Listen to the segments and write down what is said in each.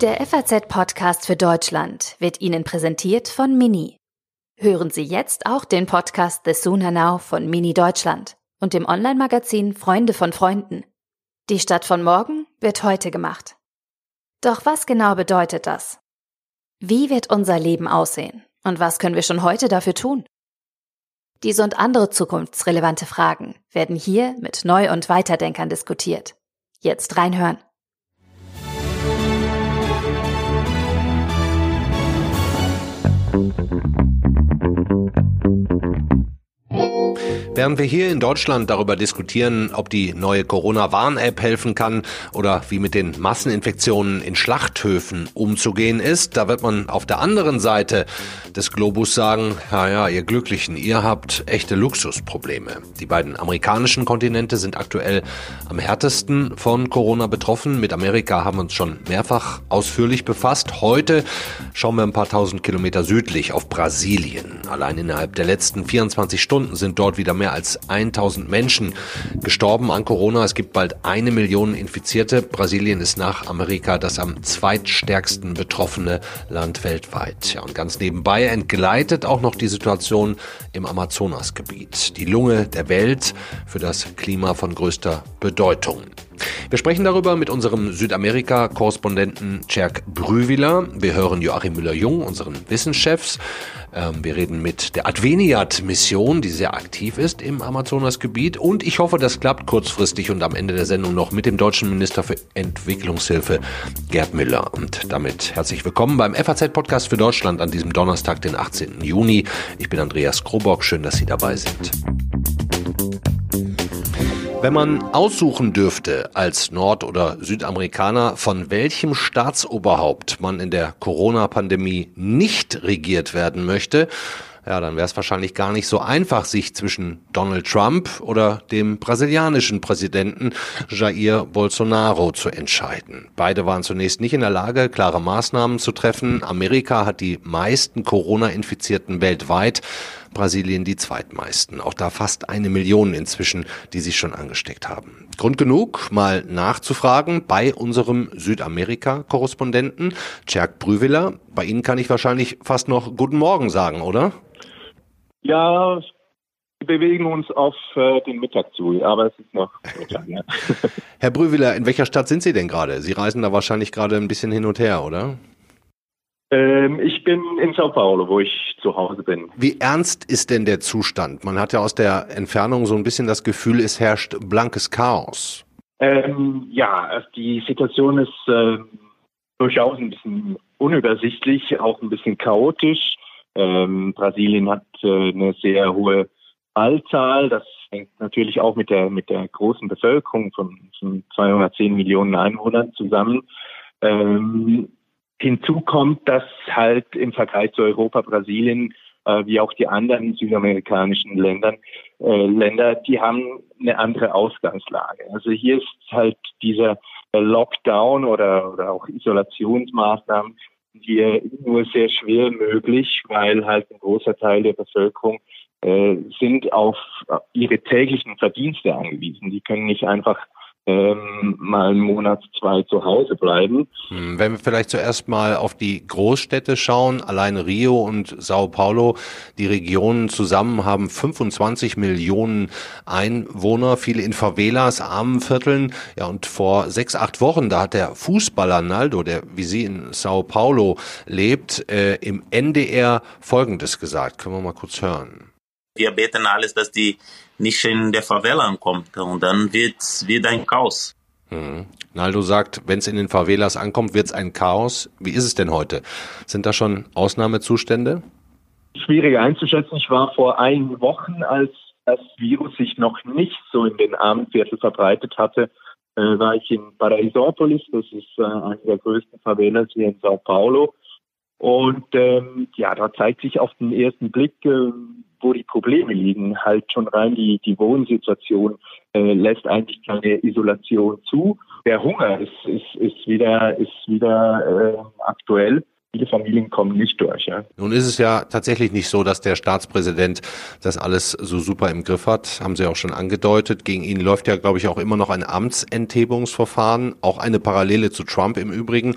Der FAZ-Podcast für Deutschland wird Ihnen präsentiert von Mini. Hören Sie jetzt auch den Podcast The Sooner Now von Mini Deutschland und dem Online-Magazin Freunde von Freunden. Die Stadt von morgen wird heute gemacht. Doch was genau bedeutet das? Wie wird unser Leben aussehen und was können wir schon heute dafür tun? Diese und andere zukunftsrelevante Fragen werden hier mit Neu- und Weiterdenkern diskutiert. Jetzt reinhören. Während wir hier in Deutschland darüber diskutieren, ob die neue Corona-Warn-App helfen kann oder wie mit den Masseninfektionen in Schlachthöfen umzugehen ist, da wird man auf der anderen Seite des Globus sagen, ja, ja, ihr Glücklichen, ihr habt echte Luxusprobleme. Die beiden amerikanischen Kontinente sind aktuell am härtesten von Corona betroffen. Mit Amerika haben wir uns schon mehrfach ausführlich befasst. Heute schauen wir ein paar tausend Kilometer südlich auf Brasilien. Allein innerhalb der letzten 24 Stunden sind dort wieder mehr mehr als 1000 Menschen gestorben an Corona. Es gibt bald eine Million Infizierte. Brasilien ist nach Amerika das am zweitstärksten betroffene Land weltweit. Ja, und ganz nebenbei entgleitet auch noch die Situation im Amazonasgebiet. Die Lunge der Welt für das Klima von größter Bedeutung. Wir sprechen darüber mit unserem Südamerika-Korrespondenten Cerk Brüwiler. Wir hören Joachim Müller-Jung, unseren Wissenschefs. Ähm, wir reden mit der Adveniat-Mission, die sehr aktiv ist im Amazonasgebiet. Und ich hoffe, das klappt kurzfristig und am Ende der Sendung noch mit dem deutschen Minister für Entwicklungshilfe, Gerd Müller. Und damit herzlich willkommen beim FAZ-Podcast für Deutschland an diesem Donnerstag, den 18. Juni. Ich bin Andreas Krobock. Schön, dass Sie dabei sind. Wenn man aussuchen dürfte als Nord- oder Südamerikaner, von welchem Staatsoberhaupt man in der Corona-Pandemie nicht regiert werden möchte, ja, dann wäre es wahrscheinlich gar nicht so einfach, sich zwischen Donald Trump oder dem brasilianischen Präsidenten Jair Bolsonaro zu entscheiden. Beide waren zunächst nicht in der Lage, klare Maßnahmen zu treffen. Amerika hat die meisten Corona-Infizierten weltweit. Brasilien die zweitmeisten. Auch da fast eine Million inzwischen, die sich schon angesteckt haben. Grund genug, mal nachzufragen bei unserem Südamerika-Korrespondenten, Cerk Brüwiller. Bei Ihnen kann ich wahrscheinlich fast noch Guten Morgen sagen, oder? Ja, wir bewegen uns auf äh, den Mittag zu, aber es ist noch Mittag. Ja. Herr Brüwiller, in welcher Stadt sind Sie denn gerade? Sie reisen da wahrscheinlich gerade ein bisschen hin und her, oder? Ähm, ich bin in Sao Paulo, wo ich zu Hause bin. Wie ernst ist denn der Zustand? Man hat ja aus der Entfernung so ein bisschen das Gefühl, es herrscht blankes Chaos. Ähm, ja, also die Situation ist äh, durchaus ein bisschen unübersichtlich, auch ein bisschen chaotisch. Ähm, Brasilien hat äh, eine sehr hohe Fallzahl. Das hängt natürlich auch mit der mit der großen Bevölkerung von, von 210 Millionen Einwohnern zusammen. Ähm, Hinzu kommt, dass halt im Vergleich zu Europa, Brasilien, äh, wie auch die anderen südamerikanischen Ländern, äh, Länder, die haben eine andere Ausgangslage. Also hier ist halt dieser Lockdown oder, oder auch Isolationsmaßnahmen hier nur sehr schwer möglich, weil halt ein großer Teil der Bevölkerung äh, sind auf ihre täglichen Verdienste angewiesen. Die können nicht einfach ähm, mal einen Monat, zwei zu Hause bleiben. Hm, wenn wir vielleicht zuerst mal auf die Großstädte schauen, allein Rio und Sao Paulo, die Regionen zusammen haben 25 Millionen Einwohner, viele in Favelas, armen Vierteln. Ja, und vor sechs, acht Wochen, da hat der Fußballer Naldo, der wie Sie in Sao Paulo lebt, äh, im NDR Folgendes gesagt. Können wir mal kurz hören. Wir beten alles, dass die nicht in der Favela ankommt und dann wird es wieder ein Chaos. Hm. Naldo sagt, wenn es in den Favelas ankommt, wird es ein Chaos. Wie ist es denn heute? Sind da schon Ausnahmezustände? Schwierig einzuschätzen. Ich war vor einigen Wochen, als das Virus sich noch nicht so in den Armenviertel verbreitet hatte, äh, war ich in Paraisópolis. Das ist äh, eine der größten Favelas hier in Sao Paulo. Und ähm, ja, da zeigt sich auf den ersten Blick, äh, wo die Probleme liegen. Halt schon rein die, die Wohnsituation äh, lässt eigentlich keine Isolation zu. Der Hunger ist, ist, ist wieder, ist wieder äh, aktuell. viele Familien kommen nicht durch. Ja. Nun ist es ja tatsächlich nicht so, dass der Staatspräsident das alles so super im Griff hat. Haben Sie auch schon angedeutet. Gegen ihn läuft ja, glaube ich, auch immer noch ein Amtsenthebungsverfahren. Auch eine Parallele zu Trump im Übrigen.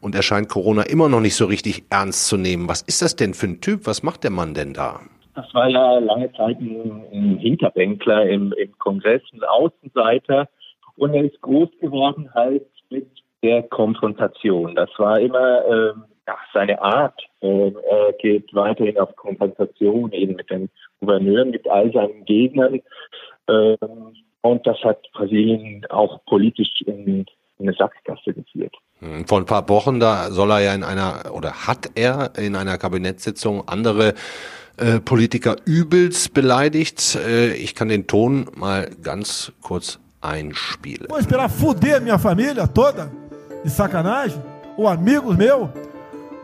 Und er scheint Corona immer noch nicht so richtig ernst zu nehmen. Was ist das denn für ein Typ? Was macht der Mann denn da? Das war ja lange Zeit ein, ein Hinterbänkler im, im Kongress, ein Außenseiter. Und er ist groß geworden halt mit der Konfrontation. Das war immer äh, ja, seine Art. Äh, er geht weiterhin auf Konfrontation eben mit den Gouverneuren, mit all seinen Gegnern. Äh, und das hat Brasilien auch politisch in, in eine Sackgasse geführt. Hm, vor ein paar Wochen, da soll er ja in einer, oder hat er in einer Kabinettssitzung andere äh, Politiker übelst beleidigt. Äh, ich kann den Ton mal ganz kurz einspielen. Vou esperar fuder minha família toda, de sacanagem, ou amigos meus,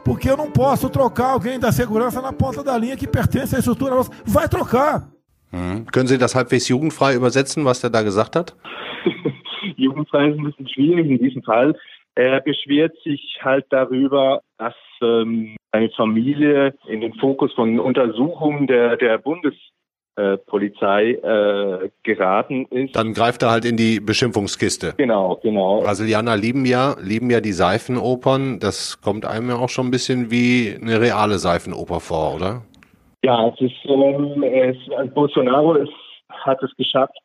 porque eu não posso trocar alguém da segurança na ponta da linha que pertence à estrutura nossa. Vai trocar. Hm. Können Sie das halbwegs jugendfrei übersetzen, was der da gesagt hat? jugendfrei ist ein bisschen schwierig in diesem Fall. Er beschwert sich halt darüber, dass ähm, seine Familie in den Fokus von Untersuchungen der, der Bundespolizei äh, geraten ist. Dann greift er halt in die Beschimpfungskiste. Genau, genau. Brasilianer lieben ja, lieben ja die Seifenopern. Das kommt einem ja auch schon ein bisschen wie eine reale Seifenoper vor, oder? Ja, es ist, ähm, es, Bolsonaro ist, hat es geschafft,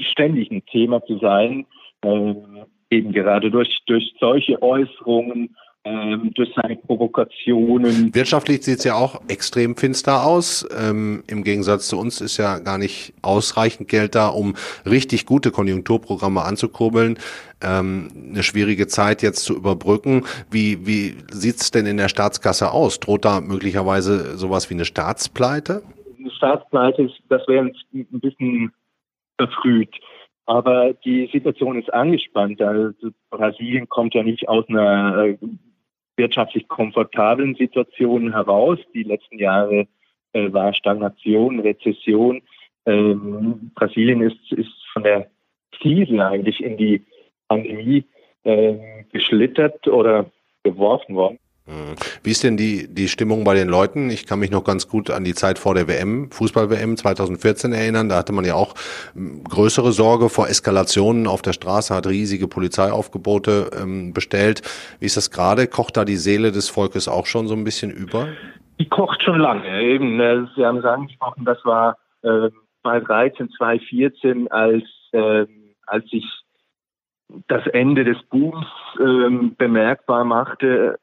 ständig ein Thema zu sein. Ähm, eben gerade durch, durch solche Äußerungen, ähm, durch seine Provokationen. Wirtschaftlich sieht es ja auch extrem finster aus. Ähm, Im Gegensatz zu uns ist ja gar nicht ausreichend Geld da, um richtig gute Konjunkturprogramme anzukurbeln. Ähm, eine schwierige Zeit jetzt zu überbrücken. Wie, wie sieht's denn in der Staatskasse aus? Droht da möglicherweise sowas wie eine Staatspleite? Eine Staatspleite, das wäre ein bisschen verfrüht. Aber die Situation ist angespannt. Also Brasilien kommt ja nicht aus einer äh, wirtschaftlich komfortablen Situation heraus. Die letzten Jahre äh, war Stagnation, Rezession. Ähm, Brasilien ist, ist von der Krise eigentlich in die Pandemie äh, geschlittert oder geworfen worden. Hm. Wie ist denn die, die Stimmung bei den Leuten? Ich kann mich noch ganz gut an die Zeit vor der WM, Fußball-WM 2014 erinnern. Da hatte man ja auch hm, größere Sorge vor Eskalationen auf der Straße, hat riesige Polizeiaufgebote ähm, bestellt. Wie ist das gerade? Kocht da die Seele des Volkes auch schon so ein bisschen über? Die kocht schon lange. Eben, äh, Sie haben es angesprochen, das war äh, 2013, 2014, als, äh, als sich das Ende des Booms äh, bemerkbar machte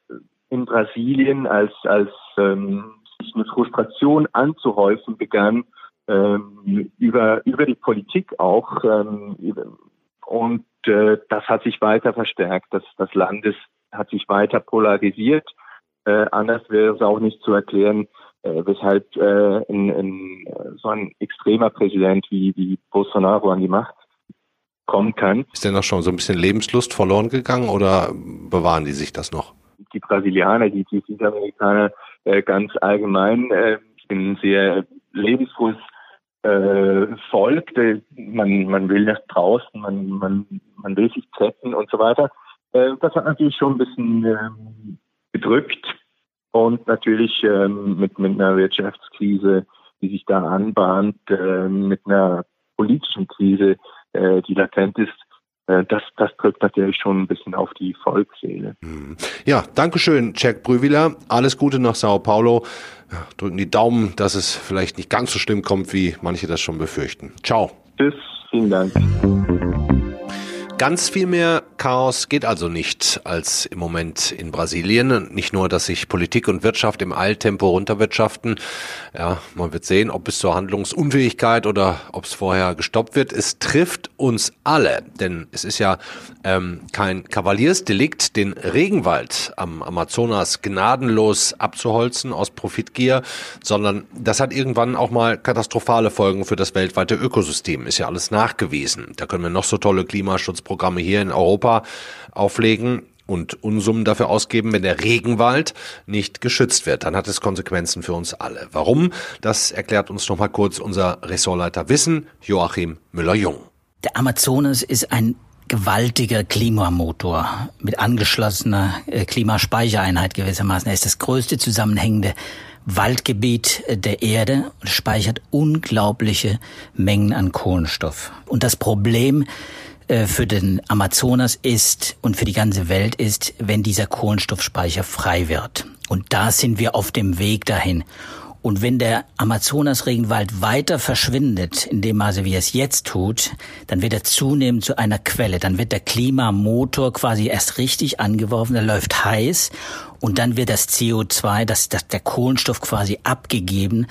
in Brasilien, als, als ähm, sich eine Frustration anzuhäufen begann, ähm, über, über die Politik auch. Ähm, und äh, das hat sich weiter verstärkt. Das, das Land ist, hat sich weiter polarisiert. Äh, anders wäre es auch nicht zu erklären, äh, weshalb äh, ein, ein, so ein extremer Präsident wie, wie Bolsonaro an die Macht kommen kann. Ist denn noch schon so ein bisschen Lebenslust verloren gegangen oder bewahren die sich das noch? Die Brasilianer, die, die Südamerikaner äh, ganz allgemein äh, ein sehr lebensfrohes äh, Volk. Man, man will nach draußen, man, man, man will sich treffen und so weiter. Äh, das hat natürlich schon ein bisschen äh, gedrückt und natürlich ähm, mit, mit einer Wirtschaftskrise, die sich da anbahnt, äh, mit einer politischen Krise, äh, die latent ist, äh, das, das drückt natürlich schon ein bisschen auf die Volksseele. Mhm. Ja, Dankeschön, Jack Brüwiler. Alles Gute nach Sao Paulo. Drücken die Daumen, dass es vielleicht nicht ganz so schlimm kommt, wie manche das schon befürchten. Ciao. Tschüss, vielen Dank. Ganz viel mehr Chaos geht also nicht als im Moment in Brasilien. Nicht nur, dass sich Politik und Wirtschaft im Eiltempo runterwirtschaften. Ja, man wird sehen, ob es zur Handlungsunfähigkeit oder ob es vorher gestoppt wird. Es trifft uns alle, denn es ist ja ähm, kein Kavaliersdelikt, den Regenwald am Amazonas gnadenlos abzuholzen aus Profitgier, sondern das hat irgendwann auch mal katastrophale Folgen für das weltweite Ökosystem. Ist ja alles nachgewiesen. Da können wir noch so tolle Klimaschutz Programme hier in Europa auflegen und Unsummen dafür ausgeben, wenn der Regenwald nicht geschützt wird. Dann hat es Konsequenzen für uns alle. Warum? Das erklärt uns nochmal kurz unser Ressortleiter Wissen, Joachim Müller-Jung. Der Amazonas ist ein gewaltiger Klimamotor mit angeschlossener äh, Klimaspeichereinheit gewissermaßen. Er ist das größte zusammenhängende Waldgebiet äh, der Erde und speichert unglaubliche Mengen an Kohlenstoff. Und das Problem für den Amazonas ist und für die ganze Welt ist, wenn dieser Kohlenstoffspeicher frei wird. Und da sind wir auf dem Weg dahin. Und wenn der Amazonas-Regenwald weiter verschwindet, in dem Maße, wie er es jetzt tut, dann wird er zunehmend zu einer Quelle. Dann wird der Klimamotor quasi erst richtig angeworfen, er läuft heiß und dann wird das CO2, das, das, der Kohlenstoff quasi abgegeben.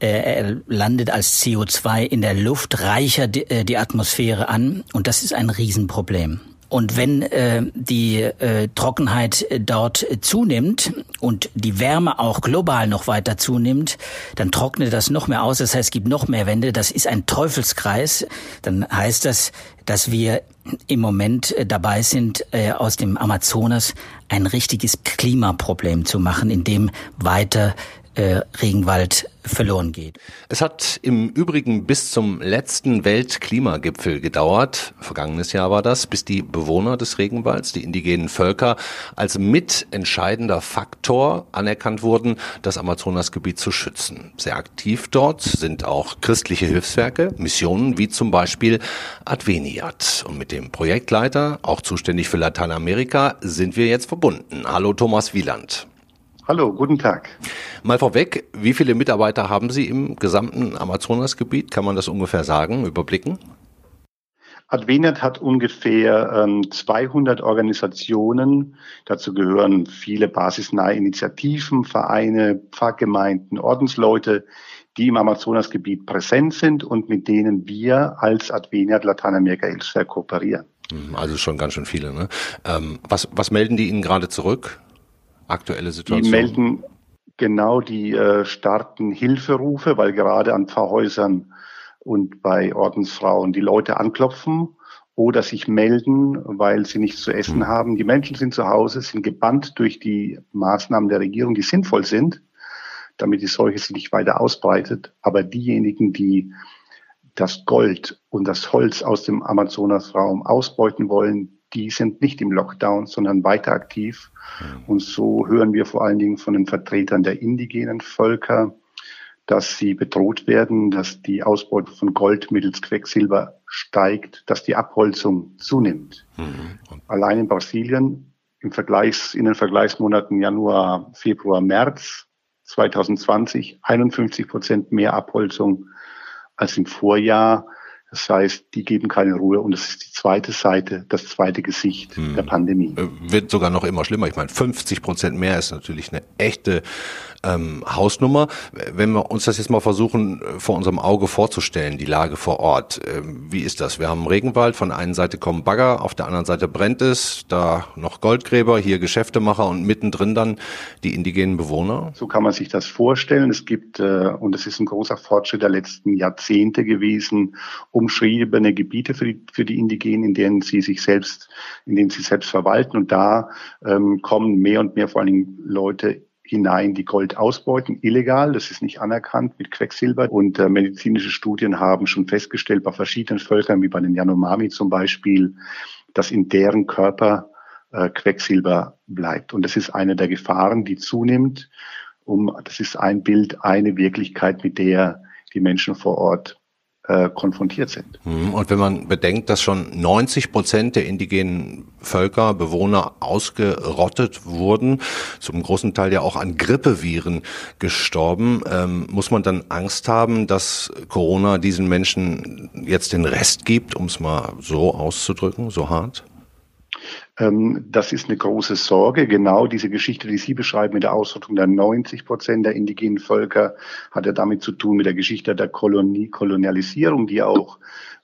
Äh, landet als CO2 in der Luft, reichert die, äh, die Atmosphäre an und das ist ein Riesenproblem. Und wenn äh, die äh, Trockenheit dort zunimmt und die Wärme auch global noch weiter zunimmt, dann trocknet das noch mehr aus. Das heißt, es gibt noch mehr Wände. Das ist ein Teufelskreis. Dann heißt das, dass wir im Moment äh, dabei sind, äh, aus dem Amazonas ein richtiges Klimaproblem zu machen, in dem weiter äh, Regenwald verloren geht. Es hat im Übrigen bis zum letzten Weltklimagipfel gedauert, vergangenes Jahr war das, bis die Bewohner des Regenwalds, die indigenen Völker, als mitentscheidender Faktor anerkannt wurden, das Amazonasgebiet zu schützen. Sehr aktiv dort sind auch christliche Hilfswerke, Missionen wie zum Beispiel Adveniat. Und mit dem Projektleiter, auch zuständig für Lateinamerika, sind wir jetzt verbunden. Hallo Thomas Wieland. Hallo, guten Tag. Mal vorweg, wie viele Mitarbeiter haben Sie im gesamten Amazonasgebiet? Kann man das ungefähr sagen, überblicken? Advenet hat ungefähr ähm, 200 Organisationen. Dazu gehören viele basisnahe Initiativen, Vereine, Pfarrgemeinden, Ordensleute, die im Amazonasgebiet präsent sind und mit denen wir als Adveniat Lateinamerika Hilfswerk kooperieren. Hm, also schon ganz schön viele. Ne? Ähm, was, was melden die Ihnen gerade zurück? aktuelle Situation? Die melden genau die äh, starken Hilferufe, weil gerade an Pfarrhäusern und bei Ordensfrauen die Leute anklopfen oder sich melden, weil sie nichts zu essen mhm. haben. Die Menschen sind zu Hause, sind gebannt durch die Maßnahmen der Regierung, die sinnvoll sind, damit die Seuche sich nicht weiter ausbreitet. Aber diejenigen, die das Gold und das Holz aus dem Amazonasraum ausbeuten wollen, die sind nicht im Lockdown, sondern weiter aktiv. Mhm. Und so hören wir vor allen Dingen von den Vertretern der indigenen Völker, dass sie bedroht werden, dass die Ausbeute von Gold mittels Quecksilber steigt, dass die Abholzung zunimmt. Mhm. Allein in Brasilien im Vergleichs, in den Vergleichsmonaten Januar, Februar, März 2020 51 Prozent mehr Abholzung als im Vorjahr. Das heißt, die geben keine Ruhe und das ist die zweite Seite, das zweite Gesicht hm. der Pandemie. Äh, wird sogar noch immer schlimmer. Ich meine, 50 Prozent mehr ist natürlich eine echte ähm, Hausnummer. Wenn wir uns das jetzt mal versuchen, äh, vor unserem Auge vorzustellen, die Lage vor Ort, äh, wie ist das? Wir haben Regenwald, von einer Seite kommen Bagger, auf der anderen Seite brennt es, da noch Goldgräber, hier Geschäftemacher und mittendrin dann die indigenen Bewohner? So kann man sich das vorstellen. Es gibt, äh, und es ist ein großer Fortschritt der letzten Jahrzehnte gewesen, umschriebene Gebiete für die, für die Indigenen, in denen sie sich selbst, in denen sie selbst verwalten. Und da ähm, kommen mehr und mehr vor allen Dingen Leute hinein, die Gold ausbeuten, illegal. Das ist nicht anerkannt mit Quecksilber. Und äh, medizinische Studien haben schon festgestellt, bei verschiedenen Völkern, wie bei den Yanomami zum Beispiel, dass in deren Körper äh, Quecksilber bleibt. Und das ist eine der Gefahren, die zunimmt. Um, das ist ein Bild, eine Wirklichkeit, mit der die Menschen vor Ort äh, konfrontiert sind. Mhm. Und wenn man bedenkt, dass schon 90 Prozent der indigenen Völker, Bewohner ausgerottet wurden, zum großen Teil ja auch an Grippeviren gestorben, ähm, muss man dann Angst haben, dass Corona diesen Menschen jetzt den Rest gibt, um es mal so auszudrücken, so hart? Ähm, das ist eine große Sorge. Genau diese Geschichte, die Sie beschreiben mit der Ausrottung der 90 Prozent der indigenen Völker, hat ja damit zu tun mit der Geschichte der Kolonie, Kolonialisierung, die auch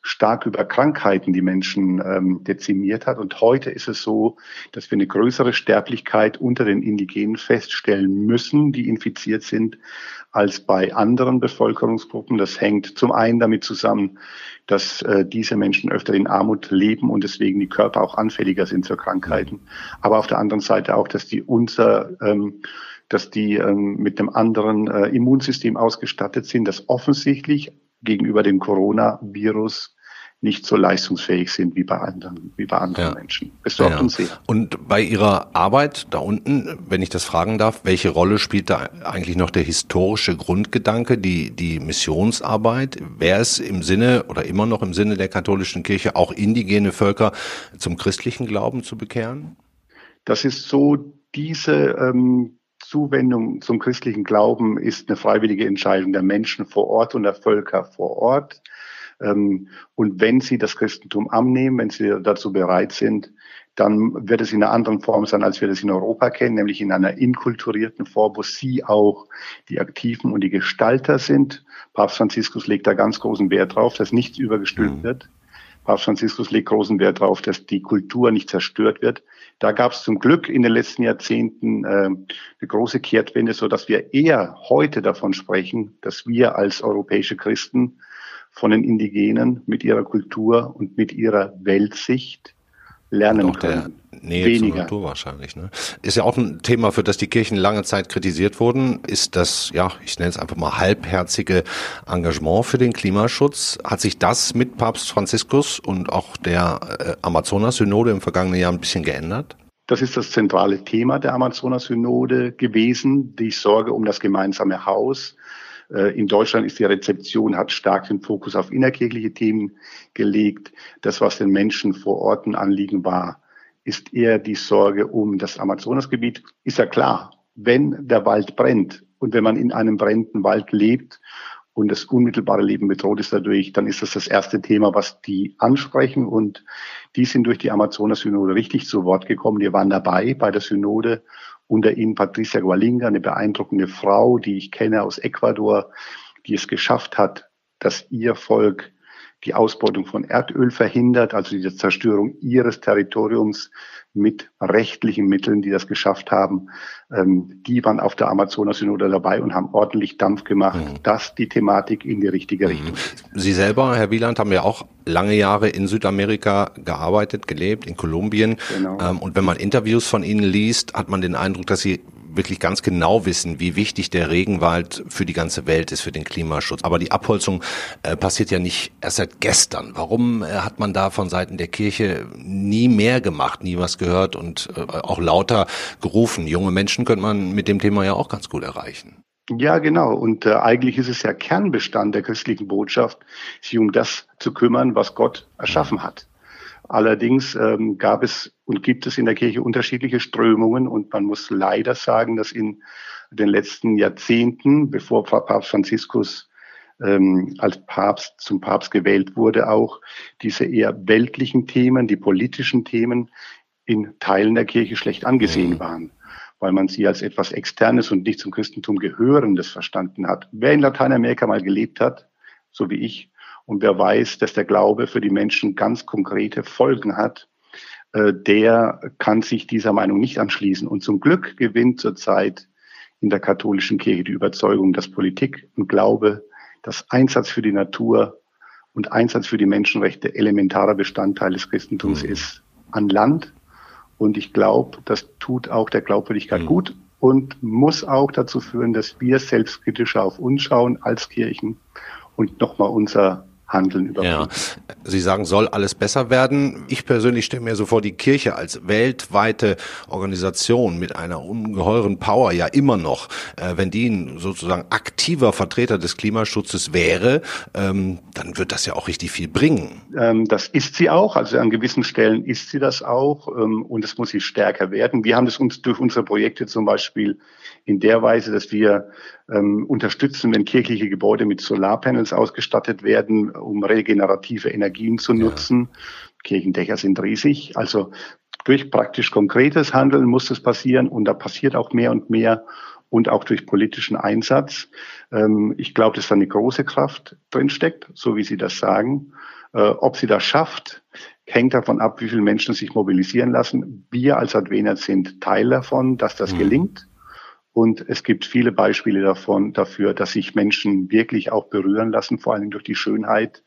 stark über Krankheiten die Menschen ähm, dezimiert hat. Und heute ist es so, dass wir eine größere Sterblichkeit unter den Indigenen feststellen müssen, die infiziert sind, als bei anderen Bevölkerungsgruppen. Das hängt zum einen damit zusammen, dass äh, diese Menschen öfter in Armut leben und deswegen die Körper auch anfälliger sind für Krankheiten. Aber auf der anderen Seite auch, dass die unser ähm, dass die ähm, mit einem anderen äh, Immunsystem ausgestattet sind, das offensichtlich gegenüber dem Coronavirus nicht so leistungsfähig sind wie bei anderen, wie bei anderen ja. Menschen. Das sorgt ja. uns sehr. Und bei Ihrer Arbeit da unten, wenn ich das fragen darf, welche Rolle spielt da eigentlich noch der historische Grundgedanke, die, die Missionsarbeit? Wäre es im Sinne oder immer noch im Sinne der katholischen Kirche auch indigene Völker zum christlichen Glauben zu bekehren? Das ist so, diese ähm, Zuwendung zum christlichen Glauben ist eine freiwillige Entscheidung der Menschen vor Ort und der Völker vor Ort. Ähm, und wenn sie das Christentum annehmen, wenn sie dazu bereit sind, dann wird es in einer anderen Form sein, als wir das in Europa kennen, nämlich in einer inkulturierten Form, wo sie auch die Aktiven und die Gestalter sind. Papst Franziskus legt da ganz großen Wert drauf, dass nichts übergestülpt mhm. wird. Papst Franziskus legt großen Wert darauf, dass die Kultur nicht zerstört wird. Da gab es zum Glück in den letzten Jahrzehnten äh, eine große Kehrtwende, so dass wir eher heute davon sprechen, dass wir als europäische Christen von den Indigenen mit ihrer Kultur und mit ihrer Weltsicht lernen Doch können. Der Nähe Weniger. zur Natur wahrscheinlich. Ne? Ist ja auch ein Thema, für das die Kirchen lange Zeit kritisiert wurden, ist das, ja, ich nenne es einfach mal halbherzige Engagement für den Klimaschutz. Hat sich das mit Papst Franziskus und auch der äh, Amazonas-Synode im vergangenen Jahr ein bisschen geändert? Das ist das zentrale Thema der Amazonas-Synode gewesen, die Sorge um das gemeinsame Haus, in Deutschland ist die Rezeption, hat stark den Fokus auf innerkirchliche Themen gelegt. Das, was den Menschen vor Ort ein Anliegen war, ist eher die Sorge um das Amazonasgebiet. Ist ja klar, wenn der Wald brennt und wenn man in einem brennenden Wald lebt und das unmittelbare Leben bedroht ist dadurch, dann ist das das erste Thema, was die ansprechen. Und die sind durch die Amazonas-Synode richtig zu Wort gekommen. Die waren dabei bei der Synode unter ihnen Patricia Gualinga, eine beeindruckende Frau, die ich kenne aus Ecuador, die es geschafft hat, dass ihr Volk die Ausbeutung von Erdöl verhindert, also die Zerstörung ihres Territoriums mit rechtlichen Mitteln, die das geschafft haben. Ähm, die waren auf der Amazonas-Synode dabei und haben ordentlich Dampf gemacht, mhm. dass die Thematik in die richtige mhm. Richtung ist. Sie selber, Herr Wieland, haben ja auch lange Jahre in Südamerika gearbeitet, gelebt, in Kolumbien. Genau. Ähm, und wenn man Interviews von Ihnen liest, hat man den Eindruck, dass Sie wirklich ganz genau wissen, wie wichtig der Regenwald für die ganze Welt ist, für den Klimaschutz. Aber die Abholzung äh, passiert ja nicht erst seit gestern. Warum äh, hat man da von Seiten der Kirche nie mehr gemacht, nie was gehört und äh, auch lauter gerufen? Junge Menschen könnte man mit dem Thema ja auch ganz gut erreichen. Ja, genau. Und äh, eigentlich ist es ja Kernbestand der christlichen Botschaft, sich um das zu kümmern, was Gott erschaffen hat. Allerdings ähm, gab es und gibt es in der Kirche unterschiedliche Strömungen und man muss leider sagen, dass in den letzten Jahrzehnten, bevor Papst Franziskus ähm, als Papst zum Papst gewählt wurde, auch diese eher weltlichen Themen, die politischen Themen in Teilen der Kirche schlecht angesehen mhm. waren, weil man sie als etwas Externes und nicht zum Christentum gehörendes verstanden hat. Wer in Lateinamerika mal gelebt hat, so wie ich, und wer weiß, dass der Glaube für die Menschen ganz konkrete Folgen hat, äh, der kann sich dieser Meinung nicht anschließen. Und zum Glück gewinnt zurzeit in der katholischen Kirche die Überzeugung, dass Politik und Glaube, das Einsatz für die Natur und Einsatz für die Menschenrechte elementarer Bestandteil des Christentums mhm. ist an Land. Und ich glaube, das tut auch der Glaubwürdigkeit mhm. gut und muss auch dazu führen, dass wir selbstkritischer auf uns schauen als Kirchen und nochmal unser Handeln überprüfen. Ja. Sie sagen, soll alles besser werden. Ich persönlich stelle mir so vor, die Kirche als weltweite Organisation mit einer ungeheuren Power ja immer noch, äh, wenn die sozusagen aktiver Vertreter des Klimaschutzes wäre, ähm, dann wird das ja auch richtig viel bringen. Ähm, das ist sie auch. Also an gewissen Stellen ist sie das auch. Ähm, und es muss sie stärker werden. Wir haben es uns durch unsere Projekte zum Beispiel in der Weise, dass wir ähm, unterstützen, wenn kirchliche Gebäude mit Solarpanels ausgestattet werden, um regenerative Energien zu nutzen. Ja. Kirchendächer sind riesig. Also durch praktisch konkretes Handeln muss das passieren und da passiert auch mehr und mehr und auch durch politischen Einsatz. Ähm, ich glaube, dass da eine große Kraft drinsteckt, so wie Sie das sagen. Äh, ob sie das schafft, hängt davon ab, wie viele Menschen sich mobilisieren lassen. Wir als Advener sind Teil davon, dass das mhm. gelingt. Und es gibt viele Beispiele davon, dafür, dass sich Menschen wirklich auch berühren lassen, vor allem durch die Schönheit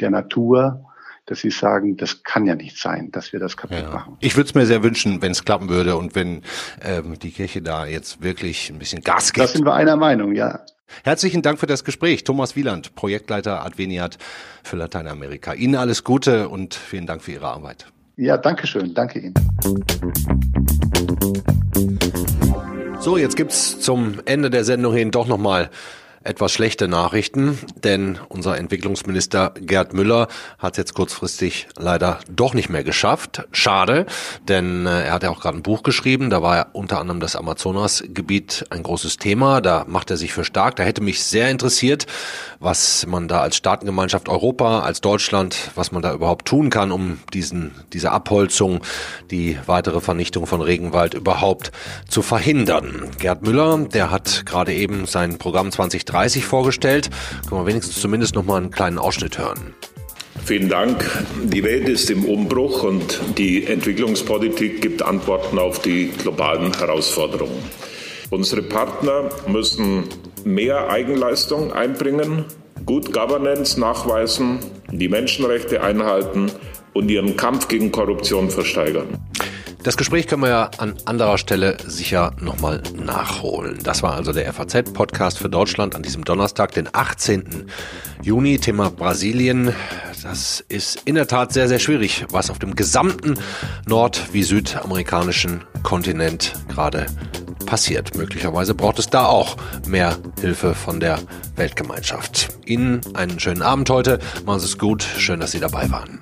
der Natur, dass sie sagen, das kann ja nicht sein, dass wir das kaputt ja. machen. Ich würde es mir sehr wünschen, wenn es klappen würde und wenn ähm, die Kirche da jetzt wirklich ein bisschen Gas gibt. Da sind wir einer Meinung, ja. Herzlichen Dank für das Gespräch. Thomas Wieland, Projektleiter Adveniat für Lateinamerika. Ihnen alles Gute und vielen Dank für Ihre Arbeit. Ja, danke schön. Danke Ihnen. So, jetzt gibt's zum Ende der Sendung hin doch nochmal etwas schlechte Nachrichten, denn unser Entwicklungsminister Gerd Müller hat jetzt kurzfristig leider doch nicht mehr geschafft. Schade, denn äh, er hat ja auch gerade ein Buch geschrieben, da war ja unter anderem das Amazonasgebiet ein großes Thema, da macht er sich für stark. Da hätte mich sehr interessiert, was man da als Staatengemeinschaft Europa, als Deutschland, was man da überhaupt tun kann, um diesen, diese Abholzung, die weitere Vernichtung von Regenwald überhaupt zu verhindern. Gerd Müller, der hat gerade eben sein Programm 20 30 vorgestellt. Können wir wenigstens zumindest noch mal einen kleinen Ausschnitt hören. Vielen Dank. Die Welt ist im Umbruch und die Entwicklungspolitik gibt Antworten auf die globalen Herausforderungen. Unsere Partner müssen mehr Eigenleistung einbringen, Good Governance nachweisen, die Menschenrechte einhalten und ihren Kampf gegen Korruption versteigern. Das Gespräch können wir ja an anderer Stelle sicher nochmal nachholen. Das war also der FAZ-Podcast für Deutschland an diesem Donnerstag, den 18. Juni. Thema Brasilien. Das ist in der Tat sehr, sehr schwierig, was auf dem gesamten nord- wie südamerikanischen Kontinent gerade passiert. Möglicherweise braucht es da auch mehr Hilfe von der Weltgemeinschaft. Ihnen einen schönen Abend heute. Machen Sie es gut. Schön, dass Sie dabei waren.